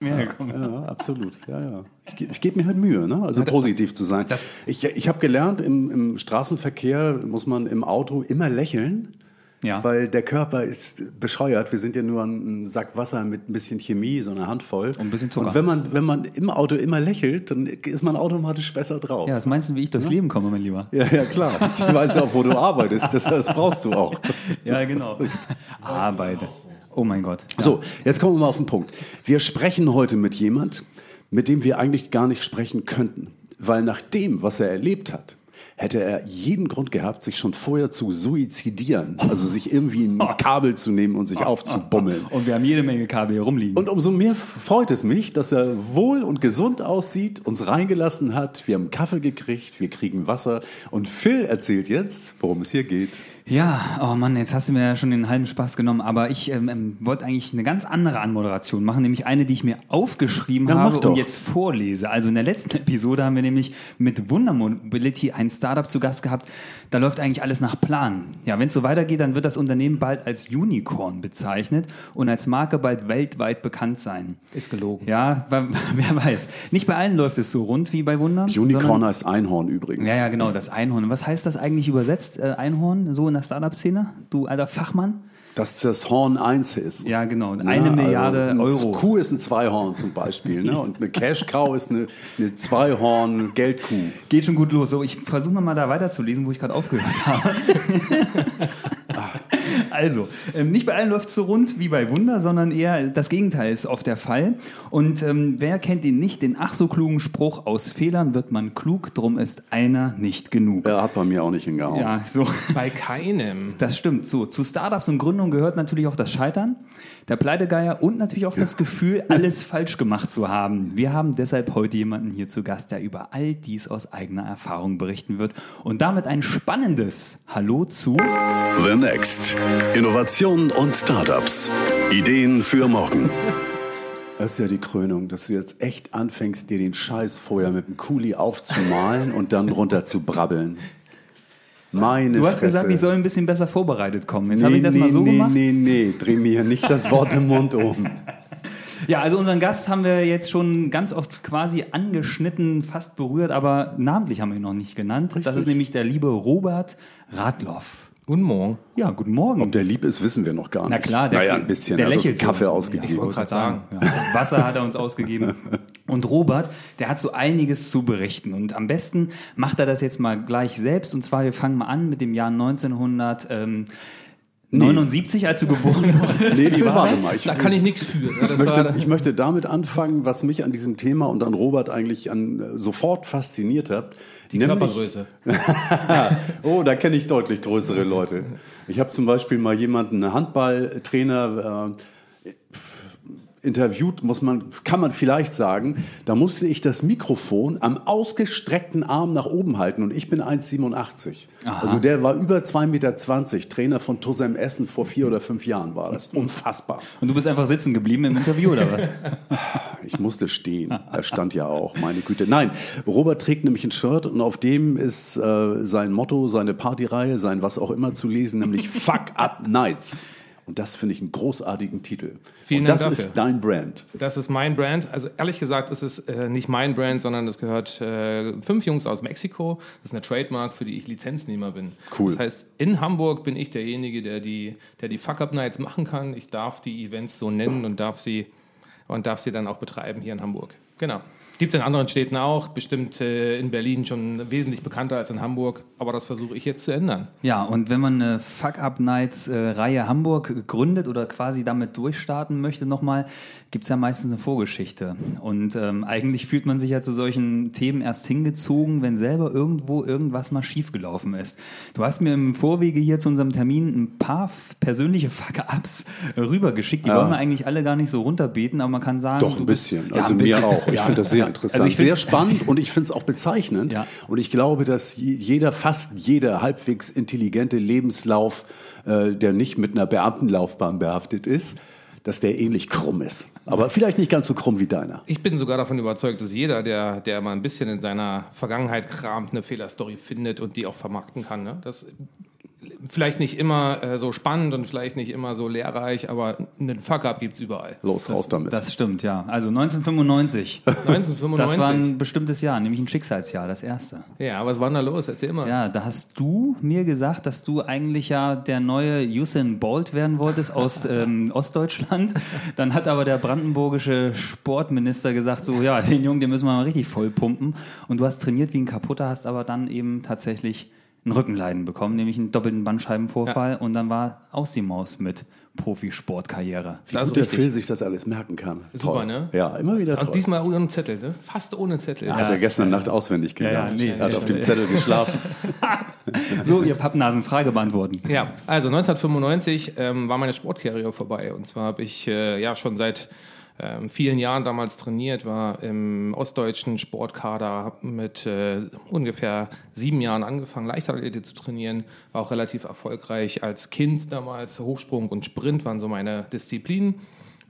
mehr gekommen. Ja, absolut. Ja, ja. Ich, ich gebe mir halt Mühe, ne? also positiv zu sein. Ich, ich habe gelernt, im, im Straßenverkehr muss man im Auto immer lächeln. Ja. Weil der Körper ist bescheuert. Wir sind ja nur ein Sack Wasser mit ein bisschen Chemie, so eine Handvoll. Und ein bisschen Zucker. Und wenn man, wenn man im Auto immer lächelt, dann ist man automatisch besser drauf. Ja, was meinst du, wie ich durchs Leben komme, mein Lieber? Ja, ja, klar. Ich weiß ja auch, wo du arbeitest. Das, das brauchst du auch. Ja, genau. Arbeite. Oh mein Gott. So, jetzt kommen wir mal auf den Punkt. Wir sprechen heute mit jemand, mit dem wir eigentlich gar nicht sprechen könnten. Weil nach dem, was er erlebt hat, hätte er jeden Grund gehabt, sich schon vorher zu suizidieren. Also sich irgendwie ein Kabel zu nehmen und sich aufzubummeln. Und wir haben jede Menge Kabel hier rumliegen. Und umso mehr freut es mich, dass er wohl und gesund aussieht, uns reingelassen hat. Wir haben Kaffee gekriegt, wir kriegen Wasser. Und Phil erzählt jetzt, worum es hier geht. Ja, oh Mann, jetzt hast du mir ja schon den halben Spaß genommen, aber ich ähm, ähm, wollte eigentlich eine ganz andere Anmoderation machen, nämlich eine, die ich mir aufgeschrieben Ja, mach habe und jetzt vorlese. Also in der letzten Episode haben wir nämlich mit Wunder Mobility ein Startup zu Gast gehabt. Da läuft eigentlich alles nach Plan. Ja, wenn es so weitergeht, dann wird das Unternehmen bald als Unicorn bezeichnet und als Marke bald weltweit bekannt sein. Ist gelogen. Ja, wer weiß. Nicht bei allen läuft es so rund wie bei Wunder. Unicorn sondern- heißt Einhorn übrigens. ja, ja, genau, das Einhorn. Was heißt das eigentlich übersetzt, äh, Einhorn, so in der Startup-Szene? Du alter Fachmann? Dass das Horn 1 ist. Ja, genau. Eine Ja, Milliarde also ein Euro. Kuh ist ein Zweihorn zum Beispiel. Ne? Und eine Cash-Cow ist eine, eine Zweihorn-Geldkuh. Geht schon gut los. So, ich versuche mal da weiterzulesen, wo ich gerade aufgehört habe. also, ähm, nicht bei allen läuft es so rund wie bei Wunder, sondern eher das Gegenteil ist oft der Fall. Und ähm, wer kennt ihn nicht? Den ach so klugen Spruch, aus Fehlern wird man klug, drum ist einer nicht genug. Er hat bei mir auch nicht hingehauen. Ja, so. Bei keinem. Das stimmt. So, zu Startups und Gründung gehört natürlich auch das Scheitern, der Pleitegeier und natürlich auch das Gefühl, alles falsch gemacht zu haben. Wir haben deshalb heute jemanden hier zu Gast, der über all dies aus eigener Erfahrung berichten wird und damit ein spannendes Hallo zu. The Next. Innovationen und Startups. Ideen für morgen. Das ist ja die Krönung, dass du jetzt echt anfängst, dir den Scheiß vorher mit dem Kuli aufzumalen und dann runter zu brabbeln. Meine Du hast Fresse. gesagt, ich soll ein bisschen besser vorbereitet kommen. Jetzt nee, habe ich das nee, mal so nee, gemacht. Nee, nee, dreh mir nicht das Wort im Mund um. Ja, also unseren Gast haben wir jetzt schon ganz oft quasi angeschnitten, fast berührt, aber namentlich haben wir ihn noch nicht genannt. Das ist nämlich der liebe Robert Radloff. Guten Morgen. Ja, guten Morgen. Ob der lieb ist, wissen wir noch gar nicht. Na klar, der, naja, ein bisschen. der er hat uns lächelt so. Kaffee Ja, ausgegeben. ich wollte gerade sagen. sagen. Ja. Wasser hat er uns ausgegeben. Und Robert, der hat so einiges zu berichten. Und am besten macht er das jetzt mal gleich selbst. Und zwar, wir fangen mal an mit dem Jahr 1979, als du geboren wurdest. nee, war warte das? mal. Ich, Da kann ich nichts für. Ich, möchte, ich möchte damit anfangen, was mich an diesem Thema und an Robert eigentlich an, äh, sofort fasziniert hat. die Nämlich- Körpergröße. oh, da kenne ich deutlich größere Leute. Ich habe zum Beispiel mal jemanden, einen Handballtrainer, äh, interviewt, muss man, kann man vielleicht sagen, da musste ich das Mikrofon am ausgestreckten Arm nach oben halten und ich bin 1,87. Also der war über 2,20 Meter, Trainer von Tussem Essen vor vier oder fünf Jahren war das. Unfassbar. Und du bist einfach sitzen geblieben im Interview, oder was? Ich musste stehen. Er stand ja auch, meine Güte. Nein, Robert trägt nämlich ein Shirt und auf dem ist äh, sein Motto, seine Partyreihe, sein was auch immer zu lesen, nämlich Fuck Up Nights. Und das finde ich einen großartigen Titel. Vielen und Dank das dafür. ist dein Brand. Das ist mein Brand. Also ehrlich gesagt ist es äh, nicht mein Brand, sondern es gehört äh, fünf Jungs aus Mexiko. Das ist eine Trademark, für die ich Lizenznehmer bin. Cool. Das heißt, in Hamburg bin ich derjenige, der die, der die Fuck-Up-Nights machen kann. Ich darf die Events so nennen und darf sie, und darf sie dann auch betreiben hier in Hamburg. Genau. Gibt es in anderen Städten auch, bestimmt äh, in Berlin schon wesentlich bekannter als in Hamburg, aber das versuche ich jetzt zu ändern. Ja, und wenn man eine Fuck-Up-Nights-Reihe Hamburg gründet oder quasi damit durchstarten möchte nochmal, gibt es ja meistens eine Vorgeschichte. Und ähm, eigentlich fühlt man sich ja zu solchen Themen erst hingezogen, wenn selber irgendwo irgendwas mal schiefgelaufen ist. Du hast mir im Vorwege hier zu unserem Termin ein paar persönliche Fuck-Ups rübergeschickt. Die Ja. wollen wir eigentlich alle gar nicht so runterbeten, aber man kann sagen... Doch, ein bist- bisschen. Ja, Also ein mir bisschen. auch. Ich Ja. finde das sehr Ja. Interessant, Also ich sehr spannend und ich finde es auch bezeichnend. Ja. Und ich glaube, dass je- jeder, fast jeder halbwegs intelligente Lebenslauf, äh, der nicht mit einer Beamtenlaufbahn behaftet ist, dass der ähnlich krumm ist. Aber vielleicht nicht ganz so krumm wie deiner. Ich bin sogar davon überzeugt, dass jeder, der, der mal ein bisschen in seiner Vergangenheit kramt, eine Fehlerstory findet und die auch vermarkten kann. Ne? Das vielleicht nicht immer äh, so spannend und vielleicht nicht immer so lehrreich, aber einen Fuck-up gibt es überall. Los, raus damit. Das stimmt, ja. Also 1995. 1995. Das war ein bestimmtes Jahr, nämlich ein Schicksalsjahr, das erste. ja, was war da los? Erzähl mal. Ja, da hast du mir gesagt, dass du eigentlich ja der neue Usain Bolt werden wolltest aus ähm, Ostdeutschland. Dann hat aber der brandenburgische Sportminister gesagt, so ja, den Jungen, den müssen wir mal richtig voll pumpen. Und du hast trainiert wie ein Kaputter, hast aber dann eben tatsächlich ein Rückenleiden bekommen, nämlich einen doppelten Bandscheibenvorfall. Und dann war aus die Maus mit Profisportkarriere. Wie Das gut der. Phil sich das alles merken kann. Super, Toll. ne? Ja, immer wieder Auch toll. diesmal ohne Zettel, ne? Fast ohne Zettel. Ja, hat er gestern Nacht auswendig gelernt. ja, nee, er hat ja, auf dem ja. Zettel geschlafen. So, ihr Pappnasen, Frage beantworten. Ja, also 1995 ähm, war meine Sportkarriere vorbei. Und zwar habe ich äh, ja schon seit ähm, vielen Jahren damals trainiert, war im ostdeutschen Sportkader, mit äh, ungefähr sieben Jahren angefangen, Leichtathletik zu trainieren, war auch relativ erfolgreich als Kind damals. Hochsprung und Sprint waren so meine Disziplinen.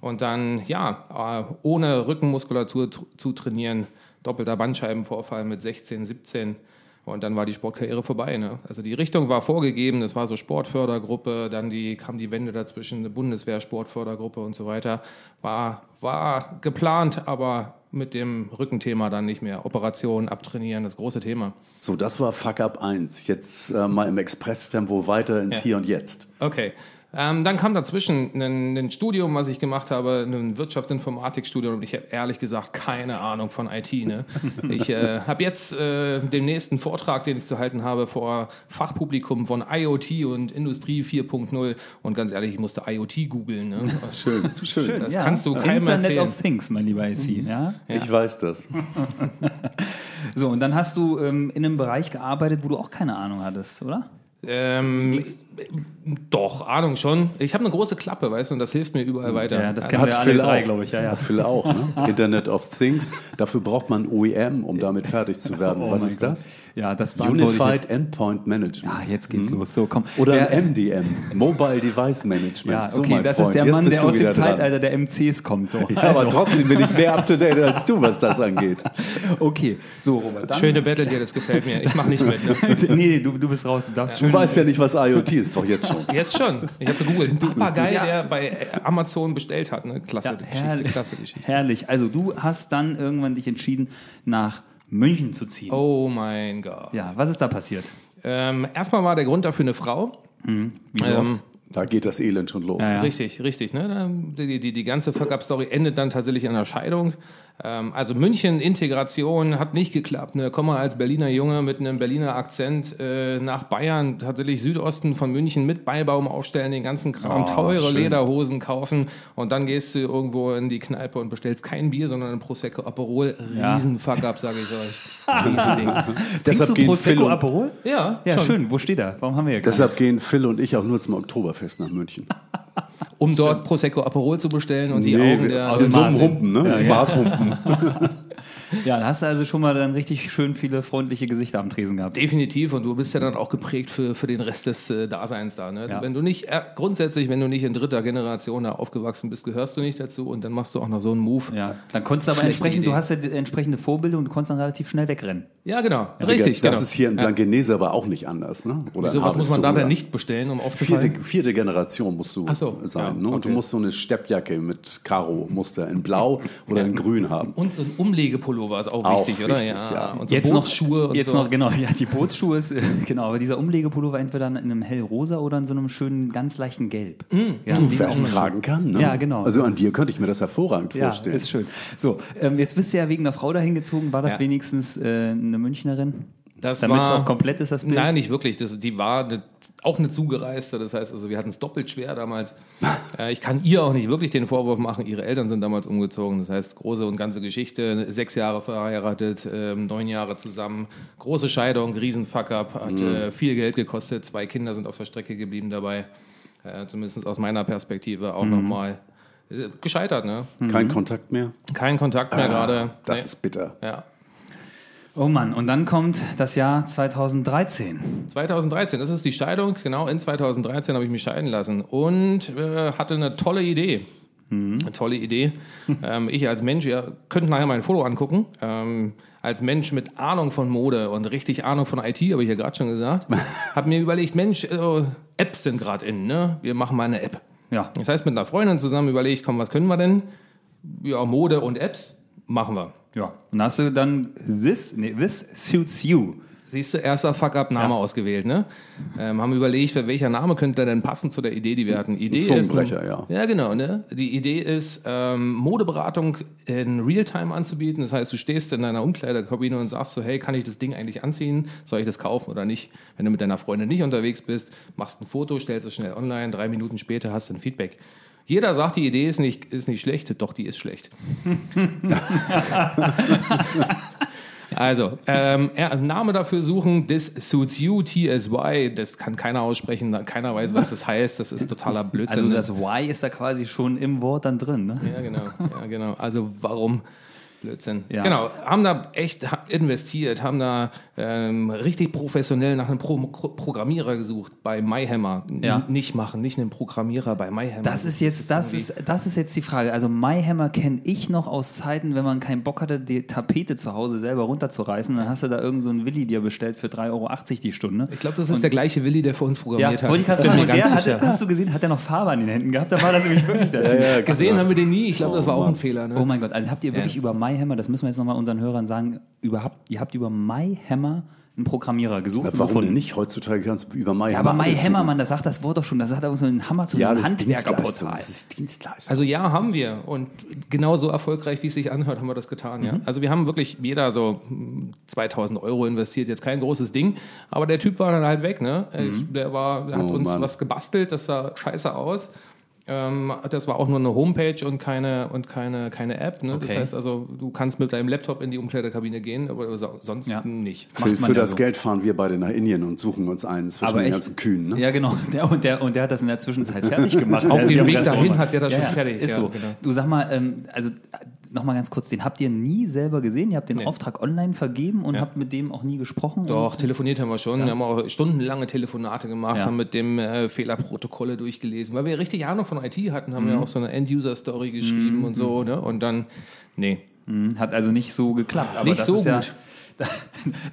Und dann, ja, äh, ohne Rückenmuskulatur zu, zu trainieren, doppelter Bandscheibenvorfall mit 16, 17. Und dann war die Sportkarriere vorbei. Ne? Also die Richtung war vorgegeben, das war so Sportfördergruppe, dann die, kam die Wende dazwischen, eine Bundeswehr, Sportfördergruppe und so weiter. War, war geplant, aber mit dem Rückenthema dann nicht mehr. Operation, abtrainieren, das große Thema. So, das war Fuck Up 1. Jetzt äh, mal im Expresstempo weiter ins Ja. Hier und Jetzt. Okay. Ähm, dann kam dazwischen ein, ein Studium, was ich gemacht habe, ein Wirtschaftsinformatikstudium und ich habe ehrlich gesagt keine Ahnung von IT. Ne? Ich äh, habe jetzt äh, den nächsten Vortrag, den ich zu halten habe, vor Fachpublikum von IoT und Industrie 4.0 und ganz ehrlich, ich musste IoT googeln. Ne? Schön, schön. Das kannst du keinem Internet erzählen. of Things, mein lieber IC. Ja? Ich weiß das. So, und dann hast du ähm, in einem Bereich gearbeitet, wo du auch keine Ahnung hattest, oder? Ähm, doch, Ahnung schon. Ich habe eine große Klappe, weißt du, und das hilft mir überall weiter. Ja, das kennen wir alle Phil drei, auch. glaube ich. Ja, ja. Hat Phil auch, ne? Internet of Things. Dafür braucht man OEM, um damit fertig zu werden. Oh Was ist Gott. das? Ja, das Unified. Endpoint Management. Ja, jetzt geht's los. So, komm. Oder ein MDM, Mobile Device Management. Ja, So, okay, mein das Freund, ist der Mann, der aus dem. Zeitalter der MCs kommt. So. Ja, aber trotzdem bin ich mehr up to date als du, was das angeht. Okay, so Robert. Dann, Schöne Battle hier, das gefällt mir. Ich mache nicht mit. Ne? nee, du, du bist raus. Du darfst Du weißt ja nicht, was IoT ist, doch jetzt schon. Jetzt schon. Ich habe gegoogelt. Ein Papagei, Ja. der bei Amazon bestellt hat. Ne? Klasse Ja, Geschichte, herrlich. klasse Geschichte. Herrlich. Also du hast dann irgendwann dich entschieden, nach München zu ziehen. Oh mein Gott. Ja, was ist da passiert? Ähm, erstmal war der Grund dafür eine Frau. Wie so Ähm, oft? Da geht das Elend schon los. Ja, ja. Richtig, richtig. Ne? Da- Die, die, die ganze Fuck-Up-Story endet dann tatsächlich in einer Scheidung. Ähm, also München, Integration hat nicht geklappt. Ne? Komm mal als Berliner Junge mit einem Berliner Akzent äh, nach Bayern, tatsächlich Südosten von München mit Beibaum aufstellen, den ganzen Kram, Oh, teure schön. Lederhosen kaufen und dann gehst du irgendwo in die Kneipe und bestellst kein Bier, sondern ein Prosecco Aperol. Ja. Riesen Fuck-Up, sage ich euch. Riesending. Deshalb du gehen, Phil Prosecco und, Aperol? Ja, Ja, schön. Wo steht er? Warum haben wir hier keinen? deshalb gehen Phil und ich auch nur zum Oktoberfest nach München. Um dort Prosecco Aperol zu bestellen und die Nee, Augen der... aus in so einem. Humpen, ne? Ja, ja. Maßhumpen. Ja, da hast du also schon mal dann richtig schön viele freundliche Gesichter am Tresen gehabt. Definitiv und du bist ja dann auch geprägt für, für den Rest des äh, Daseins da. Ne? Ja. Wenn du nicht, äh, grundsätzlich, wenn du nicht in dritter Generation da aufgewachsen bist, gehörst du nicht dazu und dann machst du auch noch so einen Move. Ja, dann konntest du aber Schlechte entsprechend, du hast ja die entsprechende Vorbilder und du konntest dann relativ schnell wegrennen. Ja, genau. Richtig, das genau. ist hier in Blankenese aber auch nicht anders, ne? Oder in Sowas muss man da dann nicht bestellen, um aufzufallen. Vierte, vierte Generation musst du Ach so, sein. ja, ne? Und okay. du musst so eine Steppjacke mit Karo-Muster in Blau oder in Grün haben. Und so ein Umlegepullover ist auch, Auch wichtig, oder? wichtig, ja. Und so Bootsschuhe und jetzt so. noch, genau, ja, die Bootsschuhe ist, äh, genau, aber dieser Umlegepullover entweder in einem hellrosa oder in so einem schönen, ganz leichten Gelb. ja, Du schön. tragen kann, ne? Ja, genau. Also an dir könnte ich mir das hervorragend Ja, vorstellen. ist schön. So, ähm, jetzt bist du ja wegen einer Frau dahin gezogen. War das Ja. wenigstens äh, eine Münchnerin? Das Damit es war- auch komplett ist, das Bild? Nein, nicht wirklich. Das, die war eine, auch eine Zugereiste. Das heißt, also wir hatten es doppelt schwer damals. äh, ich kann ihr auch nicht wirklich den Vorwurf machen. Ihre Eltern sind damals umgezogen. Das heißt, große und ganze Geschichte. Sechs Jahre verheiratet, ähm, neun Jahre zusammen. Große Scheidung, riesen Fuck-up. Hat Mhm. äh, viel Geld gekostet. Zwei Kinder sind auf der Strecke geblieben dabei. Äh, zumindest aus meiner Perspektive auch Mhm. nochmal äh, gescheitert. Ne? Kein Kontakt mehr? Kein Kontakt mehr gerade. Ah, Das Nee. ist bitter. ja. Oh Mann, und dann kommt das Jahr 2013. 2013, das ist die Scheidung. Genau, in 2013 habe ich mich scheiden lassen und äh, hatte eine tolle Idee. Eine tolle Idee. ähm, ich als Mensch, ihr könnt nachher mein Foto angucken. Ähm, als Mensch mit Ahnung von Mode und richtig Ahnung von IT, habe ich ja gerade schon gesagt, habe mir überlegt, Mensch, äh, Apps sind gerade in, ne? Wir machen mal eine App. Ja. Das heißt, mit einer Freundin zusammen überlegt, komm, was können wir denn? Ja, Mode und Apps machen wir. Ja. Und dann hast du dann This, nee, this suits you. Siehst du, erster Fuck-Up-Name Ja. ausgewählt, ne? Ähm, haben überlegt, welcher Name könnte denn passen zu der Idee, die wir hatten. Idee Zungenbrecher, ist, ja. Ja, genau, ne? Die Idee ist, ähm, Modeberatung in Realtime anzubieten. Das heißt, du stehst in deiner Umkleidekabine und sagst so, hey, kann ich das Ding eigentlich anziehen? Soll ich das kaufen oder nicht? Wenn du mit deiner Freundin nicht unterwegs bist, machst ein Foto, stellst es schnell online, drei Minuten später hast du ein Feedback. Jeder sagt, die Idee ist nicht, ist nicht schlecht, doch die ist schlecht. Also, ähm, ja, Name dafür suchen, This Suits You, TSY, das kann keiner aussprechen, keiner weiß, was das heißt, das ist totaler Blödsinn. Also ne? das Y ist da quasi schon im Wort dann drin, ne? Ja, genau, ja, genau. Also warum Blödsinn? Ja. Genau, haben da echt investiert, haben da ähm, richtig professionell nach einem Pro Programmierer gesucht bei MyHammer. Ja. Nicht machen, nicht einen Programmierer bei MyHammer. Das ist jetzt, das ist, das ist jetzt die Frage. Also MyHammer kenne ich noch aus Zeiten, wenn man keinen Bock hatte, die Tapete zu Hause selber runterzureißen. Dann hast du da irgend so einen Willi dir bestellt für 3,80 Euro die Stunde. Ich glaube, das ist der gleiche Willi, der für uns Ja, programmiert hat. wollte ich gerade Und ganz der hatte, hast du gesehen, hat er noch Farbe an den Händen gehabt? Da war das nämlich wirklich der Typ. Gesehen haben wir den nie. Ich glaube, das war auch ein Fehler. Ne? Oh mein Gott, also habt ihr wirklich Ja. über MyHammer, das müssen wir jetzt nochmal unseren Hörern sagen, überhaupt, ihr habt über MyHammer einen Programmierer gesucht und Warum gefunden. denn nicht? Heutzutage kannst du über MyHammer Ja, aber alles MyHammer, suchen. Mann, das sagt das Wort doch schon, das hat so einen Hammer zu Ja, einem das. Handwerkerportal. Das ist Dienstleistung. Also ja, haben wir. Und genauso erfolgreich, wie es sich anhört, haben wir das getan. Mhm. Ja? Also wir haben wirklich jeder so hm, 2000 Euro investiert. Jetzt kein großes Ding. Aber der Typ war dann halt weg. Ne? Mhm. Ich, der, war, der hat Oh, uns Mann. was gebastelt. Das sah scheiße aus. Ähm, das war auch nur eine Homepage und keine, und keine, keine App. Ne? Das Okay. heißt also, du kannst mit deinem Laptop in die Umkleidekabine gehen, aber so- sonst Ja. nicht. für für ja das so. Geld fahren wir beide nach Indien und suchen uns einen zwischen den ganzen Kühen. Ne? Ja, genau. Der, und, der, und der hat das in der Zwischenzeit fertig gemacht. Auf dem Weg dahin hat der das schon fertig, Ist ja, so. genau. Du sag mal, ähm, also nochmal ganz kurz, den habt ihr nie selber gesehen? Ihr habt den Nee. Auftrag online vergeben und Ja. habt mit dem auch nie gesprochen? Doch, telefoniert haben wir schon. Wir haben auch stundenlange Telefonate gemacht, Ja. haben mit dem äh, Fehlerprotokolle durchgelesen. Weil wir richtig Ahnung von IT hatten, haben wir Mhm. auch so eine End-User-Story geschrieben und so. Ne? Und dann, nee. Hm, hat also nicht so geklappt. Aber Nicht das so ist ja, gut.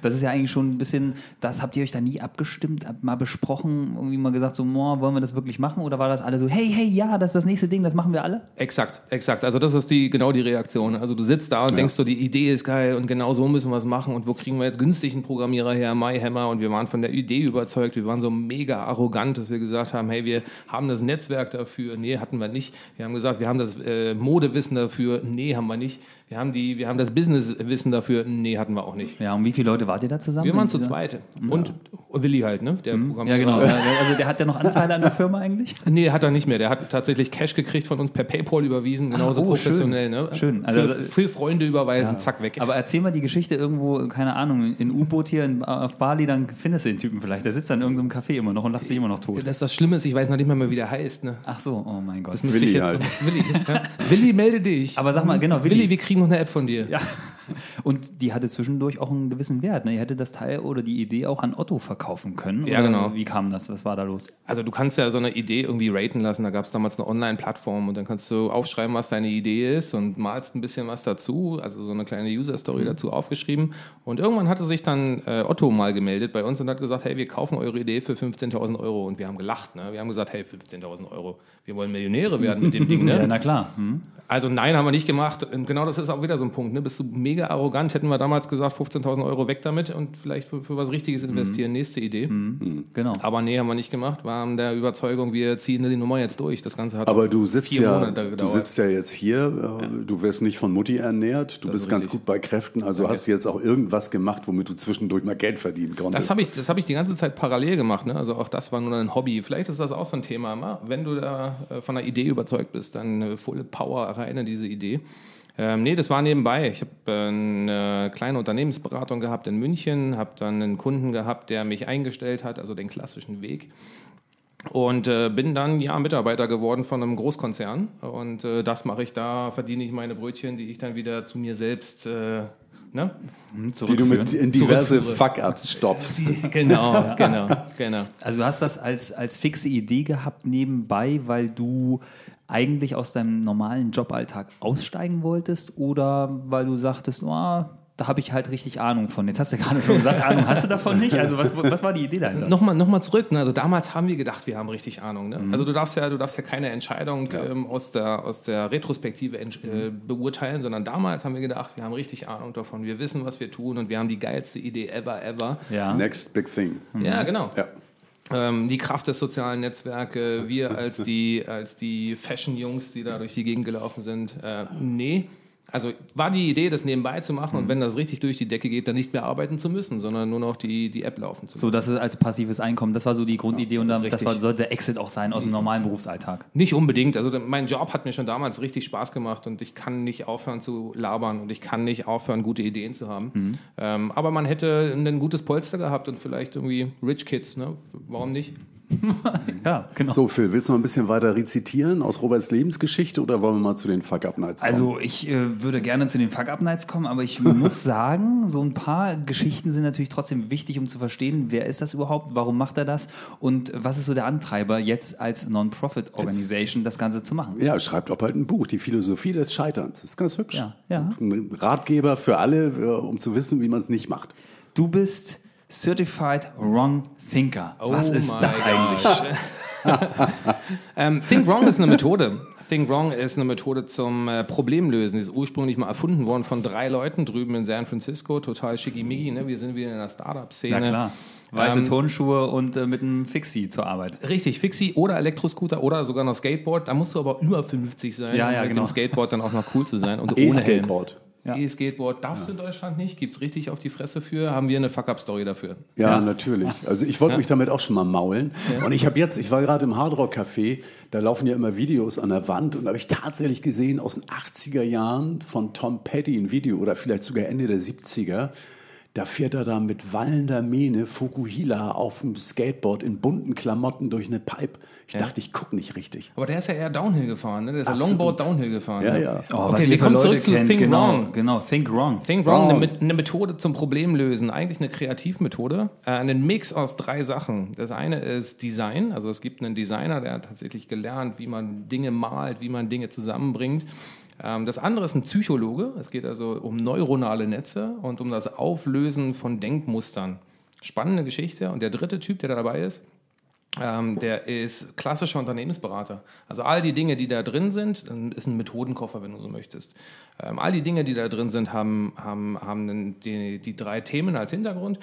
Das ist ja eigentlich schon ein bisschen, das habt ihr euch da nie abgestimmt, mal besprochen, irgendwie mal gesagt, so, boah, wollen wir das wirklich machen? Oder war das alle so, hey, hey, ja, das ist das nächste Ding, das machen wir alle? Exakt, exakt. Also das ist die genau die Reaktion. Also du sitzt da und denkst so, die Idee ist geil und genau so müssen wir es machen und wo kriegen wir jetzt günstig einen Programmierer her, MyHammer und wir waren von der Idee überzeugt, wir waren so mega arrogant, dass wir gesagt haben, hey, wir haben das Netzwerk dafür, nee, hatten wir nicht. Wir haben gesagt, wir haben das äh, Modewissen dafür, nee, haben wir nicht. Wir haben die, wir haben das Businesswissen dafür, nee, hatten wir auch nicht. Ja, und wie viele Leute wart ihr da zusammen? Wir waren zu zweit. Und Willi halt, ne? Der Programmierer. Ja, genau. Ja, Also der hat ja noch Anteile an der Firma eigentlich? Nee, hat er nicht mehr. Der hat tatsächlich Cash gekriegt von uns per PayPal überwiesen, genauso oh, professionell. schön. Ne? Schön. Also für, für Freunde überweisen, zack, weg. Aber erzähl mal die Geschichte irgendwo, keine Ahnung, in U-Boot hier in, auf Bali, dann findest du den Typen vielleicht. Der sitzt dann in irgendeinem Café immer noch und lacht sich immer noch tot. das ist das Schlimme ist, ich weiß noch nicht mal mehr, wie der heißt. Ne? Ach so, oh mein Gott. Das müsste Willi ich jetzt halt. noch- Willi, ja? Willi, melde dich. Aber sag mal, genau, Willi, Willi. wir kriegen noch eine App von dir. Ja. Und die hatte zwischendurch auch einen gewissen Wert. Ne? Ihr hättet das Teil oder die Idee auch an Otto verkaufen können. Ja, genau. Wie kam das? Was war da los? Also du kannst ja so eine Idee irgendwie raten lassen. Da gab es damals eine Online-Plattform und dann kannst du aufschreiben, was deine Idee ist und malst ein bisschen was dazu. Also so eine kleine User-Story dazu aufgeschrieben. Und irgendwann hatte sich dann äh, Otto mal gemeldet bei uns und hat gesagt, hey, wir kaufen eure Idee für 15.000 Euro. Und wir haben gelacht. Ne? Wir haben gesagt, hey, 15.000 Euro. Wir wollen Millionäre werden mit dem Ding. Ne? Ja, na klar. Hm? Also nein, haben wir nicht gemacht. Und genau das ist auch wieder so ein Punkt. Ne? Bist du mega arrogant, hätten wir damals gesagt, 15.000 Euro weg damit und vielleicht für, für was Richtiges investieren. Nächste Idee. Genau. Aber nee, haben wir nicht gemacht. Wir haben der Überzeugung, wir ziehen die Nummer jetzt durch. Das Ganze hat Aber du sitzt vier ja, Monate du gedauert. sitzt ja jetzt hier. äh, Du wirst nicht von Mutti ernährt. Du bist ist ganz gut bei Kräften. Also hast du jetzt auch irgendwas gemacht, womit du zwischendurch mal Geld verdienen konntest. Das habe ich, das hab ich die ganze Zeit parallel gemacht. Ne? Also auch das war nur ein Hobby. Vielleicht ist das auch so ein Thema. Wenn du da äh, von einer Idee überzeugt bist, dann äh, volle Power rein in diese Idee. Ähm, nee, das war nebenbei. Ich habe äh, eine kleine Unternehmensberatung gehabt in München, habe dann einen Kunden gehabt, der mich eingestellt hat, also den klassischen Weg. Und äh, bin dann ja Mitarbeiter geworden von einem Großkonzern. Und äh, das mache ich da, verdiene ich meine Brötchen, die ich dann wieder zu mir selbst äh, Ne? Die du mit in diverse. Fuck-Ups stopfst. Genau, genau, genau. Also du hast das als, als fixe Idee gehabt nebenbei, weil du eigentlich aus deinem normalen Joballtag aussteigen wolltest oder weil du sagtest, oh, da habe ich halt richtig Ahnung von. Jetzt hast du ja gerade schon gesagt, Ahnung hast du davon nicht. Also was, was war die Idee dahinter? Nochmal, nochmal zurück. Ne? Also damals haben wir gedacht, wir haben richtig Ahnung. Ne? Also du darfst ja, du darfst ja keine Entscheidung ähm, aus, der, aus der Retrospektive äh, beurteilen, sondern damals haben wir gedacht, wir haben richtig Ahnung davon. Wir wissen, was wir tun und wir haben die geilste Idee ever, ever. Ja. Next big thing. Ja, genau. Ja. Ähm, die Kraft des sozialen Netzwerke, wir als die, als die Fashion-Jungs, die da durch die Gegend gelaufen sind. Äh, nee. Also war die Idee, das nebenbei zu machen und wenn das richtig durch die Decke geht, dann nicht mehr arbeiten zu müssen, sondern nur noch die, die App laufen zu lassen. So, das ist als passives Einkommen. Das war so die Grundidee und dann, das war, sollte der Exit auch sein aus dem normalen Berufsalltag. Nicht unbedingt. Also mein Job hat mir schon damals richtig Spaß gemacht und ich kann nicht aufhören zu labern und ich kann nicht aufhören, gute Ideen zu haben. Ähm, aber man hätte ein gutes Polster gehabt und vielleicht irgendwie Rich Kids, ne? Warum nicht? Ja, genau. So, Phil, willst du noch ein bisschen weiter rezitieren aus Roberts Lebensgeschichte oder wollen wir mal zu den Fuck-Up-Nights kommen? Also ich äh, würde gerne zu den Fuck-Up-Nights kommen, aber ich muss sagen, so ein paar Geschichten sind natürlich trotzdem wichtig, um zu verstehen, wer ist das überhaupt, warum macht er das und was ist so der Antreiber, jetzt als Non-Profit-Organisation das Ganze zu machen. Ja, schreibt auch bald ein Buch, die Philosophie des Scheiterns. Das ist ganz hübsch. Ja, ja. Ein Ratgeber für alle, äh, um zu wissen, wie man es nicht macht. Du bist Certified Wrong Thinker. was Oh ist my das eigentlich? Ähm, Think Wrong ist eine Methode. Think Wrong ist eine Methode zum äh, Problemlösen. Die ist ursprünglich mal erfunden worden von drei Leuten drüben in San Francisco. Total schickimicki. Ne? Wir sind wieder in der Startup-Szene. Na klar. Weiße Ähm, Turnschuhe und äh, mit einem Fixie zur Arbeit. Richtig, Fixie oder Elektroscooter oder sogar noch Skateboard. Da musst du aber über 50 sein, Ja, um ja, mit genau. dem Skateboard dann auch noch cool zu sein. Und ohne Helm. E-Skateboard. Ja. E-Skateboard darfst du in Deutschland nicht, gibt's richtig auf die Fresse für, haben wir eine Fuck-Up-Story dafür. Ja, natürlich. Also ich wollte mich damit auch schon mal maulen. Und ich habe jetzt, ich war gerade im Hardrock Café, da laufen ja immer Videos an der Wand und da habe ich tatsächlich gesehen aus den 80er Jahren von Tom Petty ein Video oder vielleicht sogar Ende der 70er. Da fährt er da mit wallender Mähne Fukuhila auf dem Skateboard in bunten Klamotten durch eine Pipe. Ich dachte, ich gucke nicht richtig. Aber der ist ja eher Downhill gefahren, ne? Der ist ja. Longboard Downhill gefahren. Ja, ne? ja. Oh, Okay, was wir kommen Leute zurück zu kennt. Think genau, Wrong. Genau, Think Wrong. Think Wrong, Wrong. eine, eine Methode zum Problemlösen, eigentlich eine Kreativmethode, äh, ein Mix aus drei Sachen. Das eine ist Design, also es gibt einen Designer, der hat tatsächlich gelernt, wie man Dinge malt, wie man Dinge zusammenbringt. Ähm, das andere ist ein Psychologe, es geht also um neuronale Netze und um das Auflösen von Denkmustern. Spannende Geschichte. Und der dritte Typ, der da dabei ist, ähm, der ist klassischer Unternehmensberater. Also all die Dinge, die da drin sind, ähm, ist ein Methodenkoffer, wenn du so möchtest. Ähm, all die Dinge, die da drin sind, haben, haben, haben die, die drei Themen als Hintergrund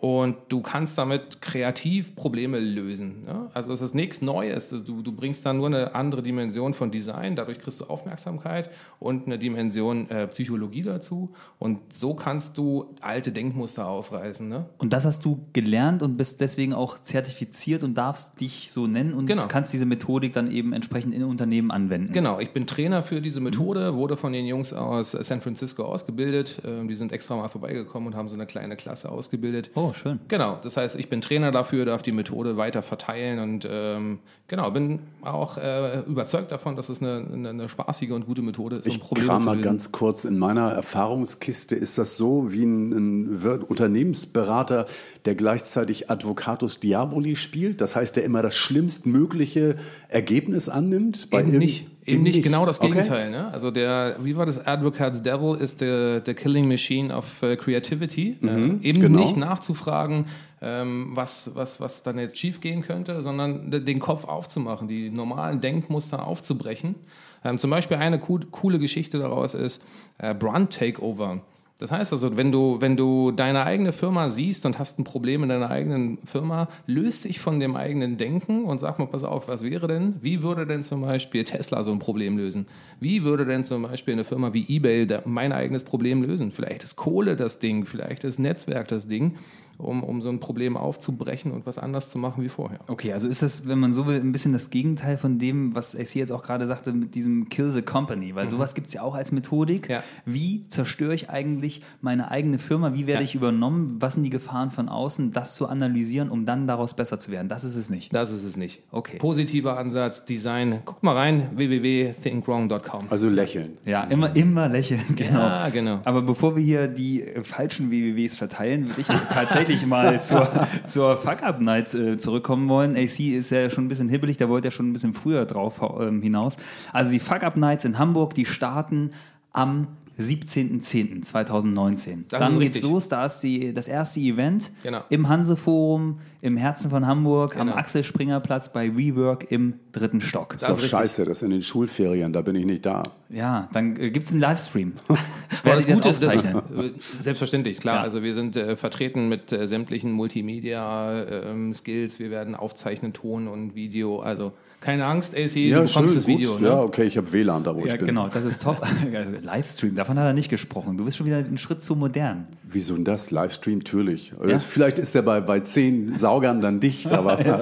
und du kannst damit kreativ Probleme lösen. Ja? Also es ist nichts Neues. Du, du bringst da nur eine andere Dimension von Design, dadurch kriegst du Aufmerksamkeit und eine Dimension äh, Psychologie dazu und so kannst du alte Denkmuster aufreißen. Ne? Und das hast du gelernt und bist deswegen auch zertifiziert und darfst dich so nennen und Genau. kannst diese Methodik dann eben entsprechend in Unternehmen anwenden. Genau, ich bin Trainer für diese Methode, wurde von den Jungs aus San Francisco ausgebildet. Ähm, Die sind extra mal vorbeigekommen und haben so eine kleine Klasse ausgebildet. Oh, schön. Genau, das heißt, ich bin Trainer dafür, darf die Methode weiter verteilen und ähm, genau, bin auch äh, überzeugt davon, dass es eine, eine, eine spaßige und gute Methode ist, um Ich Probleme kram mal ganz kurz in meiner Erfahrungskiste. Ist das so wie ein, ein Unternehmensberater, der gleichzeitig Advocatus Diaboli spielt? Das heißt, der immer das schlimmstmögliche Ergebnis annimmt? Bei Eben nicht, eben nicht, genau das Okay. Gegenteil. Ne? Also der, wie war das? Advocate's Devil ist der, der Killing Machine of äh, Creativity. äh, eben genau. nicht nachzufragen, ähm, was, was, was dann jetzt schief gehen könnte, sondern de- den Kopf aufzumachen, die normalen Denkmuster aufzubrechen. Ähm, zum Beispiel eine co coole Geschichte daraus ist äh, Brand Takeover. Das heißt also, wenn du, wenn du deine eigene Firma siehst und hast ein Problem in deiner eigenen Firma, löst dich von dem eigenen Denken und sag mal, pass auf, was wäre denn? Wie würde denn zum Beispiel Tesla so ein Problem lösen? Wie würde denn zum Beispiel eine Firma wie eBay mein eigenes Problem lösen? Vielleicht ist Kohle das Ding, vielleicht ist Netzwerk das Ding. Um, um so ein Problem aufzubrechen und was anders zu machen wie vorher. Okay, also ist das, wenn man so will, ein bisschen das Gegenteil von dem, was AC jetzt auch gerade sagte, mit diesem Kill the Company, weil sowas gibt es ja auch als Methodik. Ja. Wie zerstöre ich eigentlich meine eigene Firma? Wie werde Ja. ich übernommen? Was sind die Gefahren von außen? Das zu analysieren, um dann daraus besser zu werden. Das ist es nicht. Das ist es nicht. Okay. Positiver Ansatz, Design. Guck mal rein, www.thinkwrong.com. Also lächeln. Ja, immer, immer lächeln, genau. Ja, genau. Aber bevor wir hier die falschen WWWs verteilen, würde ich tatsächlich mal zur, zur Fuck-Up-Night äh, zurückkommen wollen. AC ist ja schon ein bisschen hibbelig, da wollte er schon ein bisschen früher drauf ähm, hinaus. Also die Fuck-Up-Nights in Hamburg, die starten am 17.10.2019. Das Dann geht's richtig. los, da ist die, das erste Event Genau. im Hanse-Forum im Herzen von Hamburg am Genau. Axel-Springer-Platz bei WeWork im dritten Stock. Das ist doch scheiße, das ist in den Schulferien, da bin ich nicht da. Ja, dann äh, gibt es einen Livestream. Aber Werde das ich das Gute ist, das, aufzeichnen. äh, selbstverständlich, klar. Ja. Also wir sind äh, vertreten mit äh, sämtlichen Multimedia-Skills. wir werden aufzeichnen, Ton und Video. Also keine Angst, AC, du bekommst das Video. gut. Ne? Ja, okay, ich habe WLAN da, wo Ja, ich bin. genau, das ist top. Livestream, davon hat er nicht gesprochen. Du bist schon wieder einen Schritt zu modern. Wieso denn das? Livestream, natürlich. Das- Vielleicht ist der bei, bei zehn Saugern dann dicht, aber ja,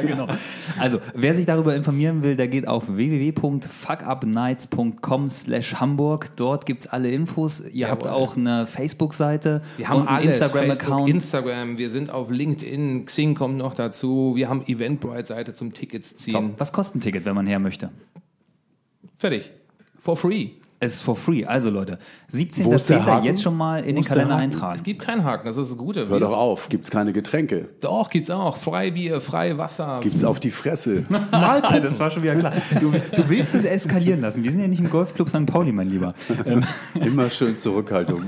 genau. Also, wer sich darüber informieren will, der geht auf www.fuckupnights.com slash Hamburg. Dort gibt es alle Infos. Ihr habt Jawohl. auch eine Facebook-Seite Wir haben und einen Instagram-Account. Instagram, wir sind auf LinkedIn, Xing kommt noch dazu, wir haben Eventbrite-Seite zum Tickets ziehen. Top. Was kostet ein Ticket, wenn man her möchte? Fertig. For free. Es ist for free. Also Leute, Wo ist der 17.10. Haken? jetzt schon mal in Wo den Kalender eintragen. Es gibt keinen Haken, das ist das Gute. hör doch auf, gibt's keine Getränke. Doch, gibt's auch. Freibier, Freiwasser. Gibt's auf die Fresse. Mal gucken. Das war schon wieder klar. Du, du willst es eskalieren lassen. Wir sind ja nicht im Golfclub St. Pauli, mein Lieber. Ähm, Immer schön Zurückhaltung.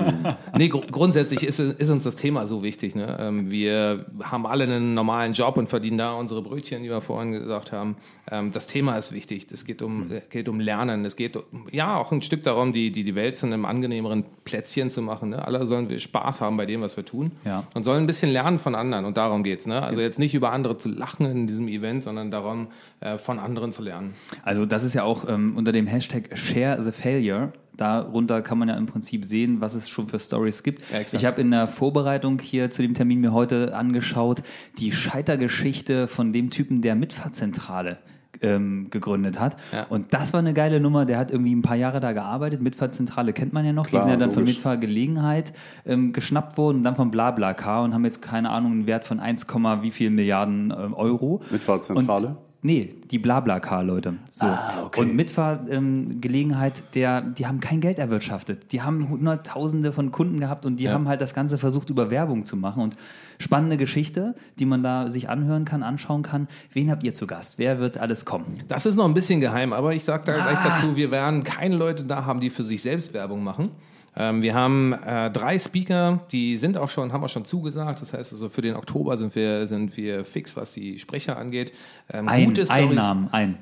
Nee, gr grundsätzlich ist, ist uns das Thema so wichtig. Ne? Ähm, wir haben alle einen normalen Job und verdienen da unsere Brötchen, die wir vorhin gesagt haben. Ähm, das Thema ist wichtig. Es geht um, äh, geht um Lernen. Es geht um, ja auch ein Stück darum, die, die, die Welt zu einem angenehmeren Plätzchen zu machen. Ne? Alle sollen wir Spaß haben bei dem, was wir tun. Ja. Und sollen ein bisschen lernen von anderen. Und darum geht's. Ne? Also jetzt nicht über andere zu lachen in diesem Event, sondern darum, äh, von anderen zu lernen. Also das ist ja auch ähm, unter dem Hashtag Share the Failure. Darunter kann man ja im Prinzip sehen, was es schon für Stories gibt. Ja, ich habe in der Vorbereitung hier zu dem Termin mir heute angeschaut, die Scheitergeschichte von dem Typen, der Mitfahrzentrale ähm, gegründet hat. Ja. Und das war eine geile Nummer. Der hat irgendwie ein paar Jahre da gearbeitet. Mitfahrzentrale kennt man ja noch. Klar, die sind ja dann logisch. von Mitfahrgelegenheit ähm, geschnappt worden und dann von BlaBlaCar und haben jetzt keine Ahnung einen Wert von 1, wie viel Milliarden ähm, Euro. Mitfahrzentrale? Und Nee, die BlaBlaCar, Leute. So. Ah, okay. Und Mitfahrgelegenheit, der, die haben kein Geld erwirtschaftet. Die haben hunderttausende von Kunden gehabt und die Ja. haben halt das Ganze versucht, über Werbung zu machen. Und spannende Geschichte, die man da sich anhören kann, anschauen kann. Wen habt ihr zu Gast? Wer wird alles kommen? Das ist noch ein bisschen geheim, aber ich sage da gleich Ah. dazu, wir werden keine Leute da haben, die für sich selbst Werbung machen. Ähm, wir haben äh, drei Speaker, die sind auch schon, haben auch schon zugesagt. Das heißt also, für den Oktober sind wir, sind wir fix, was die Sprecher angeht. Ähm, Ein, gute ein Namen, ein.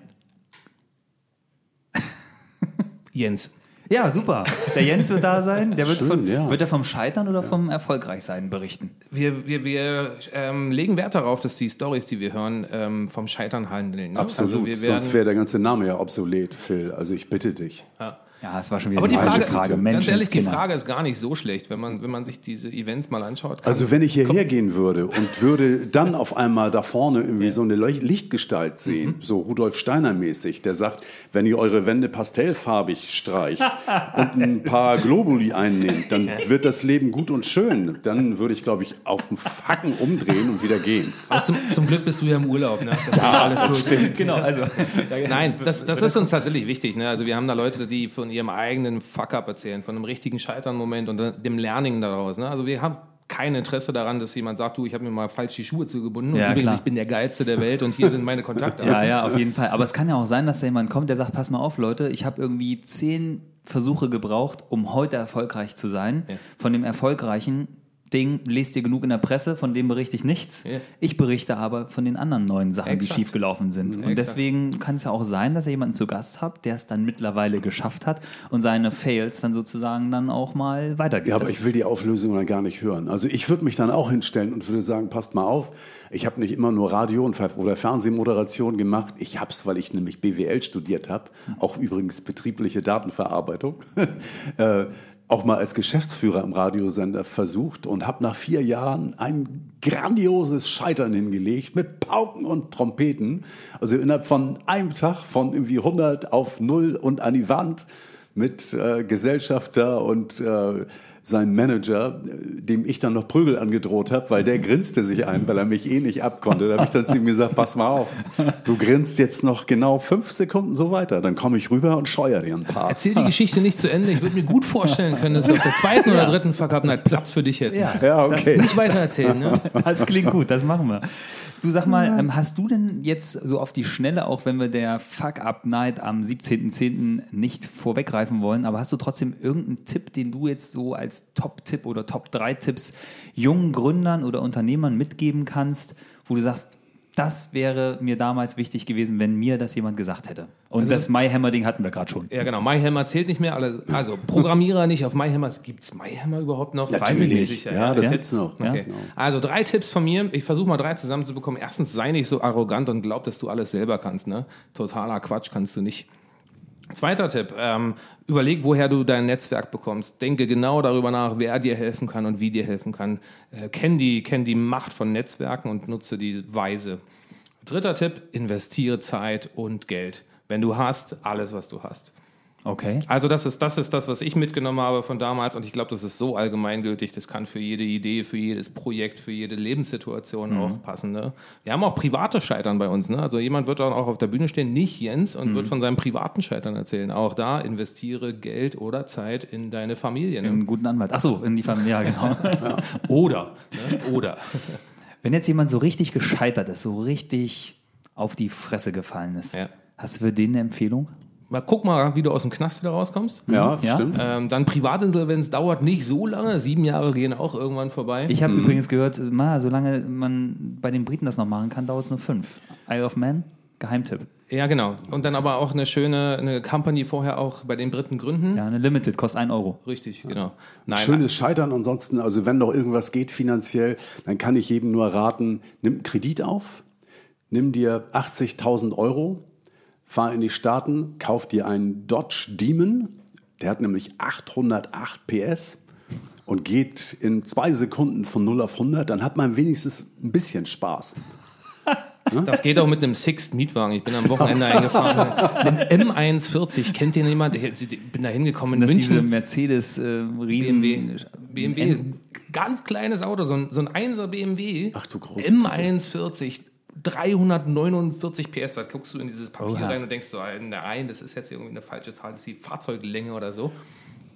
Jens. Ja, super. Der Jens wird da sein. Der wird, Schön, von, ja. wird er vom Scheitern oder vom Erfolgreichsein berichten? Wir, wir, wir ähm, legen Wert darauf, dass die Stories, die wir hören, ähm, vom Scheitern handeln. Ne? Absolut. Also wir Sonst werden, wäre der ganze Name ja obsolet, Phil. Also ich bitte dich. Ja, es war schon wieder aber die Frage, Frage. ganz ehrlich, die Frage ist gar nicht so schlecht, wenn man, wenn man sich diese Events mal anschaut. kann- Also wenn ich hierher gehen würde und würde dann auf einmal da vorne irgendwie so eine Leuch- Lichtgestalt sehen, Mhm. so Rudolf Steiner mäßig, der sagt, wenn ihr eure Wände pastellfarbig streicht und ein paar Globuli einnehmt, dann wird das Leben gut und schön. Dann würde ich, glaube ich, auf den Facken umdrehen und wieder gehen. Aber zum, zum Glück bist du ja im Urlaub. Ne? Das ja, alles gut. Stimmt. Genau, also. Nein, das, das ist uns tatsächlich wichtig. Ne? Also wir haben da Leute, die von ihrem eigenen Fuck-up erzählen, von einem richtigen Scheitern-Moment und dem Learning daraus. Ne? Also wir haben kein Interesse daran, dass jemand sagt, du, ich habe mir mal falsch die Schuhe zugebunden Ja, und übrigens, klar. ich bin der Geilste der Welt und hier sind meine Kontakte. Ja, ja, auf jeden Fall. Aber es kann ja auch sein, dass da jemand kommt, der sagt, pass mal auf, Leute, ich habe irgendwie zehn Versuche gebraucht, um heute erfolgreich zu sein. Ja. Von dem erfolgreichen Ding lest ihr genug in der Presse, von dem berichte ich nichts. Ja. Ich berichte aber von den anderen neuen Sachen, die Exakt. schiefgelaufen sind. Und exakt. deswegen kann es ja auch sein, dass ihr jemanden zu Gast habt, der es dann mittlerweile geschafft hat und seine Fails dann sozusagen dann auch mal weitergibt. Ja, aber Das- ich will die Auflösung dann gar nicht hören. Also ich würde mich dann auch hinstellen und würde sagen, passt mal auf, ich habe nicht immer nur Radio- und oder Fernsehmoderation gemacht. Ich habe es, weil ich nämlich BWL studiert habe, auch übrigens betriebliche Datenverarbeitung. äh, auch mal als Geschäftsführer im Radiosender versucht und habe nach vier Jahren ein grandioses Scheitern hingelegt mit Pauken und Trompeten. Also innerhalb von einem Tag von irgendwie 100 auf 0 und an die Wand mit äh, Gesellschafter und äh, sein Manager, dem ich dann noch Prügel angedroht habe, weil der grinste sich ein, weil er mich eh nicht abkonnte. Da habe ich dann zu ihm gesagt, pass mal auf, du grinst jetzt noch genau fünf Sekunden so weiter, dann komme ich rüber und scheuer dir ein paar. Erzähl die Geschichte nicht zu Ende. Ich würde mir gut vorstellen können, dass wir auf der zweiten oder dritten Fuck Up Night Platz für dich hätten. Ja, okay. Nicht weiter erzählen, ne? Das klingt gut, das machen wir. Du sag mal, ähm, hast du denn jetzt so auf die Schnelle, auch wenn wir der Fuck Up Night am 17.10. nicht vorweggreifen wollen, aber hast du trotzdem irgendeinen Tipp, den du jetzt so als Top-Tipp oder Top-3-Tipps jungen Gründern oder Unternehmern mitgeben kannst, wo du sagst, das wäre mir damals wichtig gewesen, wenn mir das jemand gesagt hätte. Und Also das MyHammer-Ding hatten wir gerade schon. Ja, genau. MyHammer zählt nicht mehr. alle- Also Programmierer nicht auf MyHammer. Gibt es MyHammer überhaupt noch? Weiß ich nicht Natürlich. sicher. Ja, das Ja. gibt's noch. Okay. Genau. Also drei Tipps von mir. Ich versuche mal drei zusammenzubekommen. Erstens, sei nicht so arrogant und glaub, dass du alles selber kannst. Ne? Totaler Quatsch kannst du nicht. Zweiter Tipp, ähm, überleg, woher du dein Netzwerk bekommst. Denke genau darüber nach, wer dir helfen kann und wie dir helfen kann. Äh, kenn, die, kenn die Macht von Netzwerken und nutze die weise. Dritter Tipp, investiere Zeit und Geld. Wenn du hast, alles, was du hast. Okay. Also das ist, das ist das, was ich mitgenommen habe von damals und ich glaube, das ist so allgemeingültig, das kann für jede Idee, für jedes Projekt, für jede Lebenssituation auch passen. Ne? Wir haben auch private Scheitern bei uns. Ne? Also jemand wird dann auch auf der Bühne stehen, nicht Jens, und wird von seinem privaten Scheitern erzählen. Auch da investiere Geld oder Zeit in deine Familie. Ne? Einen guten Anwalt. Achso, in die Familie, ja, genau. Oder. Ne? Oder. Wenn jetzt jemand so richtig gescheitert ist, so richtig auf die Fresse gefallen ist, Ja. hast du für den eine Empfehlung? Mal guck mal, wie du aus dem Knast wieder rauskommst. Ja, Ja? stimmt. Ähm, dann Privatinsolvenz dauert nicht so lange. Sieben Jahre gehen auch irgendwann vorbei. Ich habe übrigens gehört, ma, solange man bei den Briten das noch machen kann, dauert es nur fünf. Isle of Man, Geheimtipp. Ja, genau. Und dann aber auch eine schöne eine Company vorher auch bei den Briten gründen. Ja, eine Limited, kostet 1 Euro. Richtig, genau. Nein, Schönes Scheitern. Ansonsten, also wenn noch irgendwas geht finanziell, dann kann ich jedem nur raten, nimm einen Kredit auf, nimm dir 80.000 Euro, fahr in die Staaten, kauf dir einen Dodge Demon, der hat nämlich 808 PS und geht in zwei Sekunden von 0 auf 100, dann hat man wenigstens ein bisschen Spaß. das geht auch mit einem Sixt Mietwagen. Ich bin am Wochenende eingefahren. Ein M140, kennt ihr jemand? Ich bin da hingekommen in Das ist diese München. Mercedes äh, Riesen... BMW, BMW, ganz kleines Auto, so ein, so ein 1er BMW. Ach du große M140, 349 PS. Da guckst du in dieses Papier Oha. rein und denkst so, nein, das ist jetzt irgendwie eine falsche Zahl, das ist die Fahrzeuglänge oder so.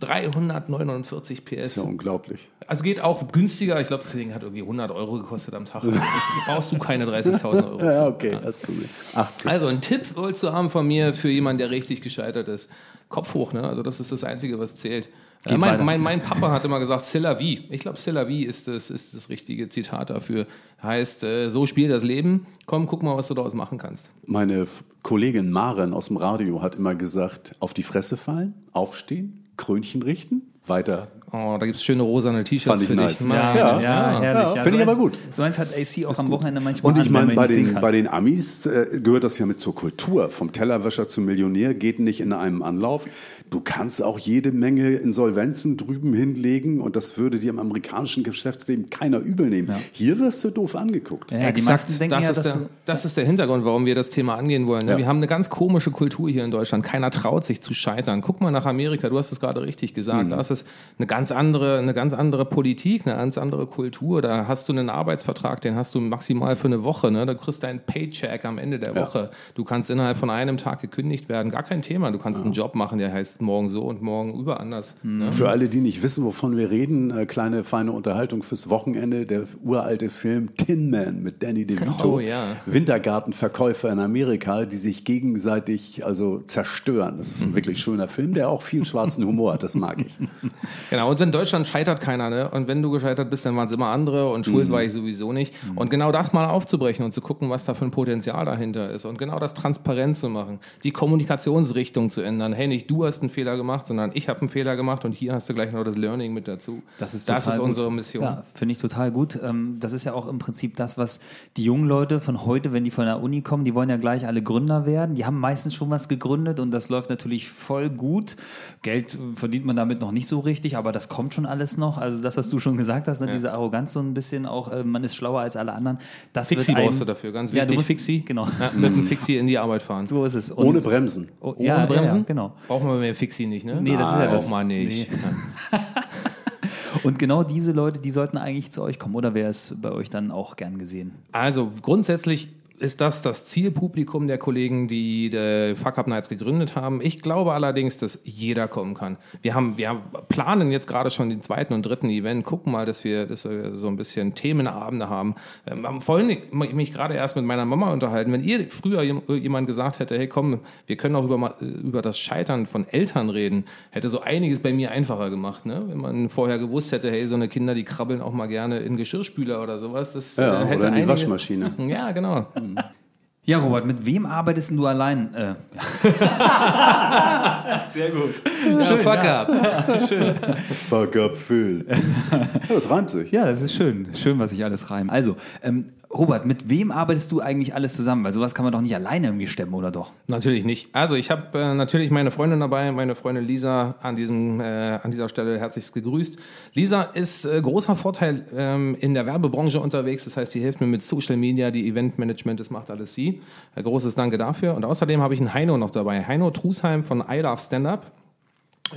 349 PS. Ist ja unglaublich. Also geht auch günstiger. Ich glaube, das Ding hat irgendwie 100 Euro gekostet am Tag. brauchst du keine 30.000 Euro. Ja, okay, hast du mir. 80. Also ein Tipp wolltest du haben von mir für jemanden, der richtig gescheitert ist. Kopf hoch, ne? Also das ist das Einzige, was zählt. Äh, Geht mein, mein, mein Papa hat immer gesagt, C'est la vie. Ich glaube, C'est la vie ist das, ist das richtige Zitat dafür. Heißt, äh, so spielt das Leben. Komm, guck mal, was du daraus machen kannst. Meine F- Kollegin Maren aus dem Radio hat immer gesagt, auf die Fresse fallen, aufstehen, Krönchen richten, weiter. Oh, da gibt es schöne rosane T-Shirts für nice. dich. Ja, Meine ja, Güte. ja, herrlich. Ja, Ja, finde so ich aber gut. So eins hat AC auch am Wochenende manchmal Und ich meine, bei den, bei den Amis äh, gehört das ja mit zur Kultur. Vom Tellerwäscher zum Millionär geht nicht in einem Anlauf. Du kannst auch jede Menge Insolvenzen drüben hinlegen und das würde dir im amerikanischen Geschäftsleben keiner übel nehmen. Hier wirst du doof angeguckt. Ja, die Exakt. meisten denken das, ja, ist der, das ist der Hintergrund, warum wir das Thema angehen wollen. ne? Ja. Wir haben eine ganz komische Kultur hier in Deutschland. Keiner traut sich zu scheitern. Guck mal nach Amerika. Du hast es gerade richtig Mhm. gesagt. Da ist es eine ganz andere, eine ganz andere Politik, eine ganz andere Kultur. Da hast du einen Arbeitsvertrag, den hast du maximal für eine Woche. Ne? Da kriegst du einen Paycheck am Ende der Woche. Du kannst innerhalb von einem Tag gekündigt werden. Gar kein Thema. Du kannst einen Job machen, der heißt morgen so und morgen überanders. Mhm. Ne? Für alle, die nicht wissen, wovon wir reden, äh, kleine feine Unterhaltung fürs Wochenende. Der uralte Film Tin Man mit Danny DeVito. Oh, ja. Wintergartenverkäufer in Amerika, die sich gegenseitig also zerstören. Das ist ein wirklich schöner Film, der auch viel schwarzen Humor hat. Das mag ich. Genau, und in Deutschland scheitert keiner, ne? Und wenn du gescheitert bist, dann waren es immer andere und schuld war ich sowieso nicht. Und genau das mal aufzubrechen und zu gucken, was da für ein Potenzial dahinter ist und genau das transparent zu machen, die Kommunikationsrichtung zu ändern. Hey, nicht du hast einen Fehler gemacht, sondern ich habe einen Fehler gemacht und hier hast du gleich noch das Learning mit dazu. Das ist, das ist gut. unsere Mission. Ja, finde ich total gut. Ähm, Das ist ja auch im Prinzip das, was die jungen Leute von heute, wenn die von der Uni kommen, die wollen ja gleich alle Gründer werden. Die haben meistens schon was gegründet und das läuft natürlich voll gut. Geld verdient man damit noch nicht so richtig, aber das kommt schon alles noch. Also das, was du schon gesagt hast, ne, diese Arroganz so ein bisschen auch, äh, man ist schlauer als alle anderen. Das Fixie wird einem- brauchst du dafür, ganz Ja, wichtig. du musst, Fixie. Genau. Ja, mit einem Fixie in die Arbeit fahren. So ist es. Und- Ohne Bremsen. Oh, Ohne ja, ja, Bremsen? Ja, genau. Brauchen wir mehr Fixie nicht, ne? Nee, das ist ja das. Braucht man nicht. Und genau diese Leute, die sollten eigentlich zu euch kommen. Oder wäre es bei euch dann auch gern gesehen? Also grundsätzlich ist das das Zielpublikum der Kollegen, die die Fuck Up Nights gegründet haben. Ich glaube allerdings, dass jeder kommen kann. Wir haben, wir planen jetzt gerade schon den zweiten und dritten Event. Gucken mal, dass wir, dass wir so ein bisschen Themenabende haben. Ähm, haben vorhin mich gerade erst mit meiner Mama unterhalten. Wenn ihr früher jem- jemand gesagt hätte, hey komm, wir können auch über, ma- über das Scheitern von Eltern reden, hätte so einiges bei mir einfacher gemacht. Ne? Wenn man vorher gewusst hätte, hey, so eine Kinder, die krabbeln auch mal gerne in Geschirrspüler oder sowas. Das Ja, äh, hätte oder in die einige- Waschmaschine. Ja, genau. Ja, Robert, mit wem arbeitest denn du allein? Äh, Ja, fuck up. Fuck up, Phil. Ja, das reimt sich. ja, das ist schön. Schön, was sich alles reimt. Also, ähm, Robert, mit wem arbeitest du eigentlich alles zusammen? Weil sowas kann man doch nicht alleine irgendwie stemmen, oder doch? Natürlich nicht. Also ich habe äh, natürlich meine Freundin dabei, meine Freundin Lisa an, diesem, äh, an dieser Stelle herzlichst gegrüßt. Lisa ist äh, großer Vorteil ähm, in der Werbebranche unterwegs. Das heißt, sie hilft mir mit Social Media, die Eventmanagement, das macht alles sie. Äh, großes Danke dafür. Und außerdem habe ich einen Heino noch dabei. Heino Trusheim von I Love Stand Up.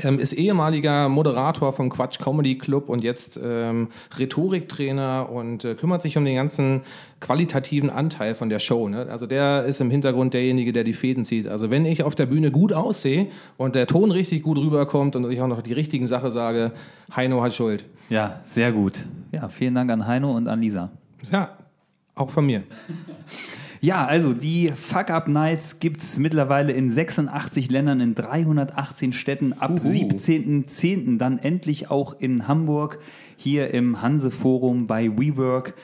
Ähm, ist ehemaliger Moderator vom Quatsch Comedy Club und jetzt ähm, Rhetoriktrainer und äh, kümmert sich um den ganzen qualitativen Anteil von der Show. Ne? Also der ist im Hintergrund derjenige, der die Fäden zieht. Also wenn ich auf der Bühne gut aussehe und der Ton richtig gut rüberkommt und ich auch noch die richtigen Sachen sage, Heino hat Schuld. Ja, sehr gut. Ja, vielen Dank an Heino und an Lisa. Ja, auch von mir. Ja, also die Fuck Up Nights gibt es mittlerweile in 86 Ländern, in 318 Städten, ab 17.10. dann endlich auch in Hamburg, hier im Hanse Forum bei WeWork.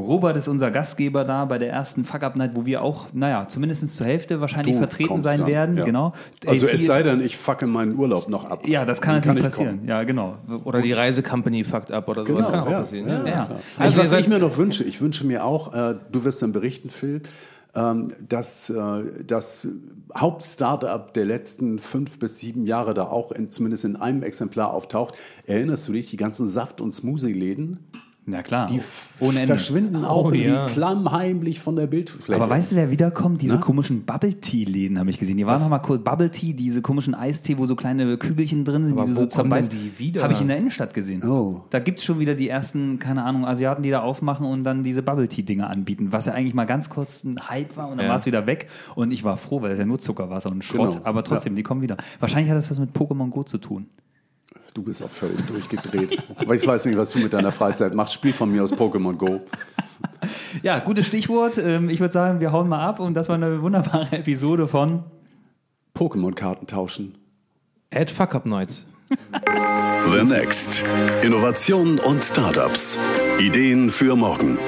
Robert ist unser Gastgeber da bei der ersten Fuck Up Night, wo wir auch, naja, zumindest zur Hälfte wahrscheinlich Du vertreten sein dann, werden. ja. Genau. Also AC es sei denn, ich fucke meinen Urlaub noch ab. Ja, das kann Dann natürlich ich passieren. kommen. Ja, genau. Oder die Reisecompany fuckt ab oder sowas Genau, kann auch ja. passieren. Ja, Ja. Ja. Also, ihr was ich mir noch wünsche, ich wünsche mir auch, äh, du wirst dann berichten, Phil, ähm, dass äh, das Hauptstartup der letzten fünf bis sieben Jahre da auch in, zumindest in einem Exemplar auftaucht. Erinnerst du dich, die ganzen Saft- und Smoothie-Läden? Na klar, Die ohne Ende. verschwinden auch Oh, irgendwie ja. klammheimlich von der Bildfläche. Aber weißt du, wer wiederkommt? Diese komischen Bubble Tea-Läden habe ich gesehen. Die waren noch mal kurz Bubble Tea, diese komischen Eistee, wo so kleine Kügelchen drin sind, Aber die du wo so zerbeißt. denn die wieder? Habe ich in der Innenstadt gesehen. Oh. Da gibt es schon wieder die ersten, keine Ahnung, Asiaten, die da aufmachen und dann diese Bubble Tea-Dinger anbieten. Was ja eigentlich mal ganz kurz ein Hype war und dann Ja. war es wieder weg. Und ich war froh, weil es ja nur Zuckerwasser und Schrott. Genau. Aber trotzdem, die kommen wieder. Wahrscheinlich hat das was mit Pokémon Go zu tun. Du bist auch völlig durchgedreht. Aber ich weiß nicht, was du mit deiner Freizeit machst. Spiel von mir aus Pokémon Go. Ja, gutes Stichwort. Ähm, Ich würde sagen, wir hauen mal ab und das war eine wunderbare Episode von Pokémon-Karten tauschen. Add Fuck Up Nights. The Next. Innovationen und Startups. Ideen für morgen.